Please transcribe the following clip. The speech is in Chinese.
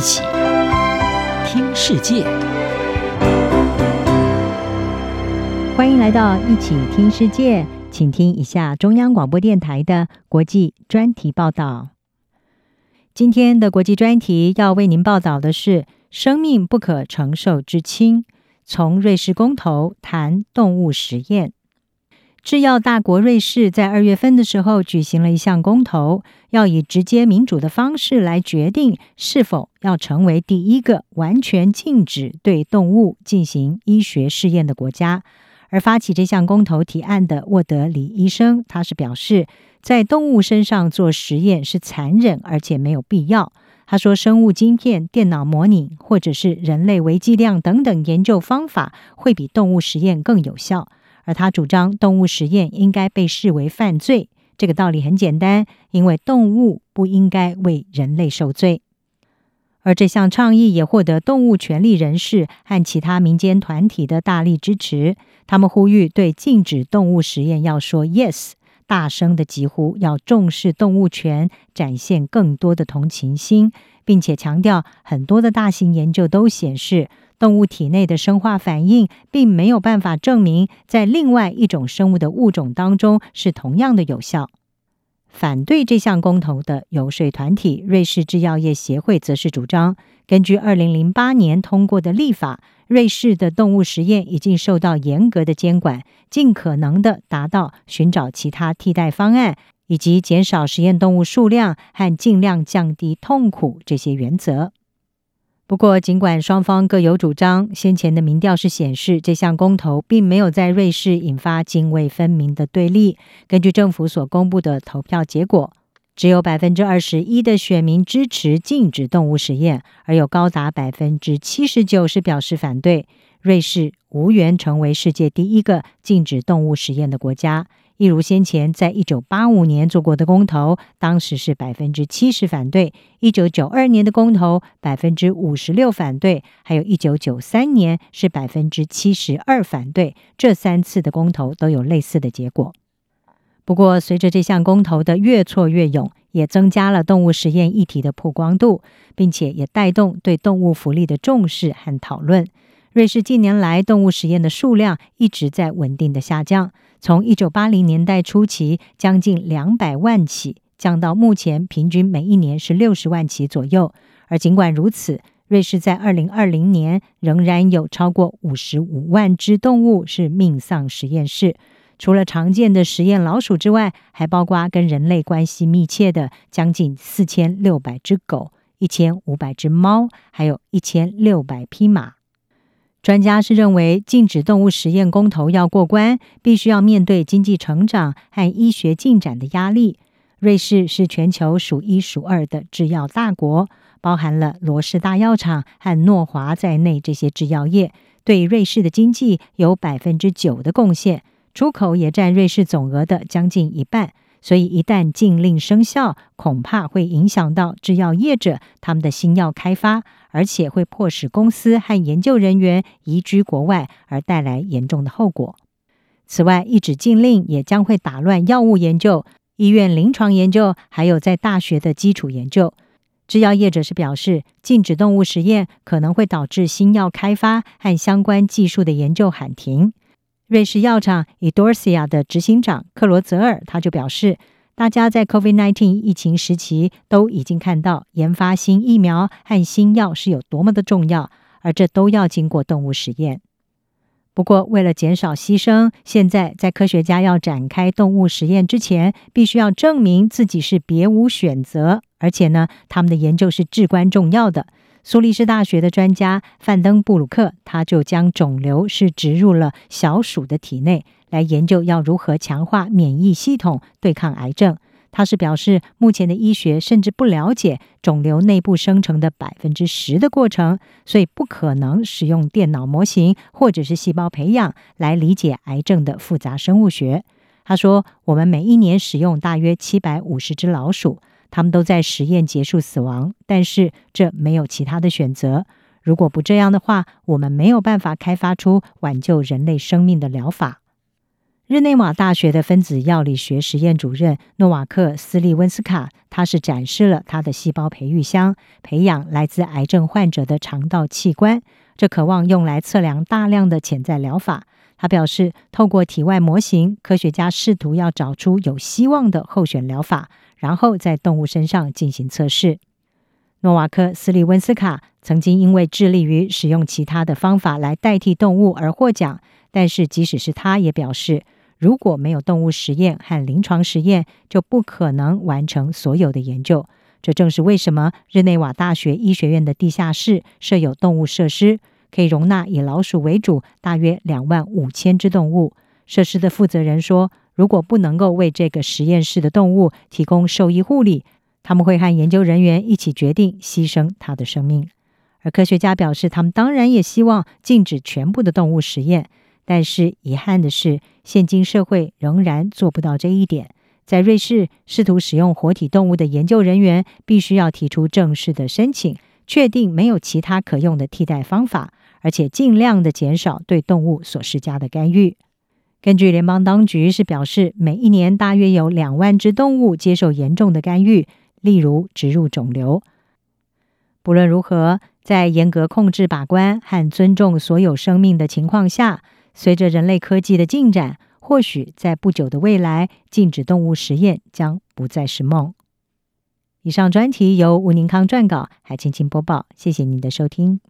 一起听世界，欢迎来到一起听世界，请听一下中央广播电台的国际专题报道。今天的国际专题要为您报道的是：生命不可承受之轻，从瑞士公投谈动物实验。制药大国瑞士在二月份的时候举行了一项公投，要以直接民主的方式来决定是否要成为第一个完全禁止对动物进行医学试验的国家。而发起这项公投提案的沃德里医生，他是表示，在动物身上做实验是残忍而且没有必要。他说，生物晶片、电脑模拟或者是人类微剂量等等研究方法会比动物实验更有效。而他主张动物实验应该被视为犯罪，这个道理很简单，因为动物不应该为人类受罪。而这项倡议也获得动物权利人士和其他民间团体的大力支持。他们呼吁对禁止动物实验要说 “yes”，大声的疾呼要重视动物权，展现更多的同情心，并且强调很多的大型研究都显示。动物体内的生化反应并没有办法证明在另外一种生物的物种当中是同样的有效。反对这项公投的游说团体瑞士制药业协会则是主张，根据二零零八年通过的立法，瑞士的动物实验已经受到严格的监管，尽可能的达到寻找其他替代方案，以及减少实验动物数量和尽量降低痛苦这些原则。不过，尽管双方各有主张，先前的民调是显示这项公投并没有在瑞士引发泾渭分明的对立。根据政府所公布的投票结果，只有百分之二十一的选民支持禁止动物实验，而有高达百分之七十九是表示反对。瑞士无缘成为世界第一个禁止动物实验的国家。一如先前在一九八五年做过的公投，当时是百分之七十反对；一九九二年的公投百分之五十六反对，还有一九九三年是百分之七十二反对。这三次的公投都有类似的结果。不过，随着这项公投的越挫越勇，也增加了动物实验议题的曝光度，并且也带动对动物福利的重视和讨论。瑞士近年来动物实验的数量一直在稳定的下降。从一九八零年代初期将近两百万起，降到目前平均每一年是六十万起左右。而尽管如此，瑞士在二零二零年仍然有超过五十五万只动物是命丧实验室。除了常见的实验老鼠之外，还包括跟人类关系密切的将近四千六百只狗、一千五百只猫，还有一千六百匹马。专家是认为，禁止动物实验公投要过关，必须要面对经济成长和医学进展的压力。瑞士是全球数一数二的制药大国，包含了罗氏大药厂和诺华在内，这些制药业对瑞士的经济有百分之九的贡献，出口也占瑞士总额的将近一半。所以，一旦禁令生效，恐怕会影响到制药业者他们的新药开发，而且会迫使公司和研究人员移居国外，而带来严重的后果。此外，一纸禁令也将会打乱药物研究、医院临床研究，还有在大学的基础研究。制药业者是表示，禁止动物实验可能会导致新药开发和相关技术的研究喊停。瑞士药厂 Idorsia 的执行长克罗泽尔他就表示，大家在 COVID-19 疫情时期都已经看到研发新疫苗和新药是有多么的重要，而这都要经过动物实验。不过，为了减少牺牲，现在在科学家要展开动物实验之前，必须要证明自己是别无选择，而且呢，他们的研究是至关重要的。苏黎世大学的专家范登布鲁克，他就将肿瘤是植入了小鼠的体内，来研究要如何强化免疫系统对抗癌症。他是表示，目前的医学甚至不了解肿瘤内部生成的百分之十的过程，所以不可能使用电脑模型或者是细胞培养来理解癌症的复杂生物学。他说：“我们每一年使用大约七百五十只老鼠。”他们都在实验结束死亡，但是这没有其他的选择。如果不这样的话，我们没有办法开发出挽救人类生命的疗法。日内瓦大学的分子药理学实验主任诺瓦克·斯利温斯卡，他是展示了他的细胞培育箱，培养来自癌症患者的肠道器官，这渴望用来测量大量的潜在疗法。他表示，透过体外模型，科学家试图要找出有希望的候选疗法，然后在动物身上进行测试。诺瓦克·斯利温斯卡曾经因为致力于使用其他的方法来代替动物而获奖，但是即使是他也表示，如果没有动物实验和临床实验，就不可能完成所有的研究。这正是为什么日内瓦大学医学院的地下室设有动物设施，可以容纳以老鼠为主大约两万五千只动物。设施的负责人说，如果不能够为这个实验室的动物提供兽医护理，他们会和研究人员一起决定牺牲它的生命。而科学家表示，他们当然也希望禁止全部的动物实验。但是遗憾的是，现今社会仍然做不到这一点。在瑞士，试图使用活体动物的研究人员必须要提出正式的申请，确定没有其他可用的替代方法，而且尽量的减少对动物所施加的干预。根据联邦当局是表示，每一年大约有两万只动物接受严重的干预，例如植入肿瘤。不论如何，在严格控制、把关和尊重所有生命的情况下。随着人类科技的进展，或许在不久的未来，禁止动物实验将不再是梦。以上专题由吴宁康撰稿，海清清播报。谢谢您的收听。